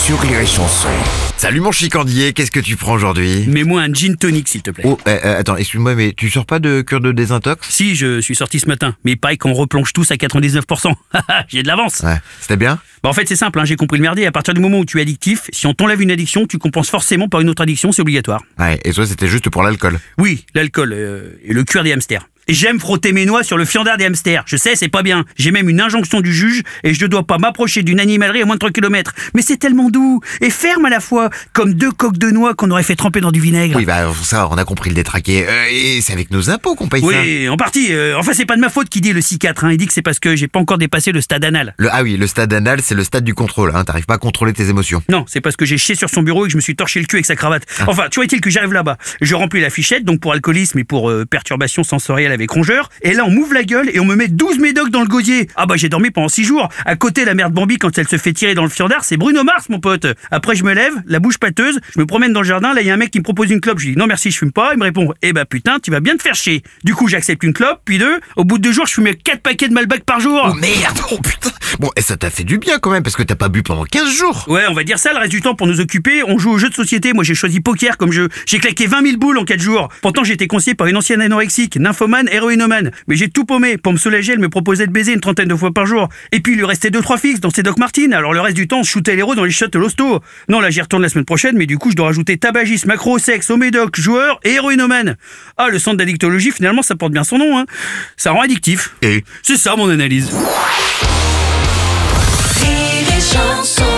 sur Rire et Chanson. Salut mon chicandier, qu'est-ce que tu prends aujourd'hui? Mets-moi un gin tonic, s'il te plaît. Oh, euh, euh, attends, excuse-moi, mais tu sors pas de cure de désintox? Si, je suis sorti ce matin, mais pareil qu'on replonge tous à 99%. J'ai de l'avance. Ouais, c'était bien? Bah, en fait, c'est simple, hein, j'ai compris le merdier. À partir du moment où tu es addictif, si on t'enlève une addiction, tu compenses forcément par une autre addiction, c'est obligatoire. Ouais, et toi c'était juste pour l'alcool? Oui, l'alcool euh, et le cuir des hamsters. J'aime frotter mes noix sur le fiandard des hamsters. Je sais, c'est pas bien. J'ai même une injonction du juge et je ne dois pas m'approcher d'une animalerie à moins de 3 km. Mais c'est tellement doux et ferme à la fois, comme deux coques de noix qu'on aurait fait tremper dans du vinaigre. Oui, bah ça, on a compris le détraqué. Euh, et c'est avec nos impôts qu'on paye ça. Oui, en partie. euh, enfin, c'est pas de ma faute qui dit le 6-4. Hein. Il dit que c'est parce que j'ai pas encore dépassé le stade anal. Le, ah oui, le stade anal, c'est le stade du contrôle. Hein, T'arrives pas à contrôler tes émotions. Non, c'est parce que j'ai chié sur son bureau et que je me suis torché le cul avec sa cravate. Enfin, tu vois-il que j'arrive là-bas? Je remplis la fichette, donc pour alcoolisme et pour euh, perturbation sensorielle rongeur. Et là, on m'ouvre la gueule et on me met 12 médocs dans le gosier. Ah bah, j'ai dormi pendant 6 jours. À côté, la merde Bambi, quand elle se fait tirer dans le fiandard, c'est Bruno Mars, mon pote. Après, je me lève, la bouche pâteuse, je me promène dans le jardin. Là, il y a un mec qui me propose une clope. Je lui dis non, merci, je fume pas. Il me répond, eh bah putain, tu vas bien te faire chier. Du coup, j'accepte une clope, puis deux. Au bout de deux jours, je fumais 4 paquets de Malbec par jour. Oh merde Oh putain Bon, et ça t'a fait du bien quand même, parce que t'as pas bu pendant 15 jours Ouais, on va dire ça, le reste du temps pour nous occuper, on joue aux jeux de société. Moi, j'ai choisi poker comme jeu. J'ai claqué 20 000 boules en 4 jours. Pourtant, j'ai été conseillé par une ancienne anorexique, nymphomane, héroïnomane. Mais j'ai tout paumé. Pour me soulager, elle me proposait de baiser une trentaine de fois par jour. Et puis, il lui restait 2-3 fixes dans ses Doc Martens. Alors, le reste du temps, on shootait l'héros dans les shots de l'hosto. Non, là, j'y retourne la semaine prochaine, mais du coup, je dois rajouter tabagisme, macro, sexe, homédoc, joueur et héroïnomane. Ah, le centre d'addictologie, finalement, ça porte bien son nom, hein. Ça rend addictif. Et C'est ça, mon analyse. Rire et chanson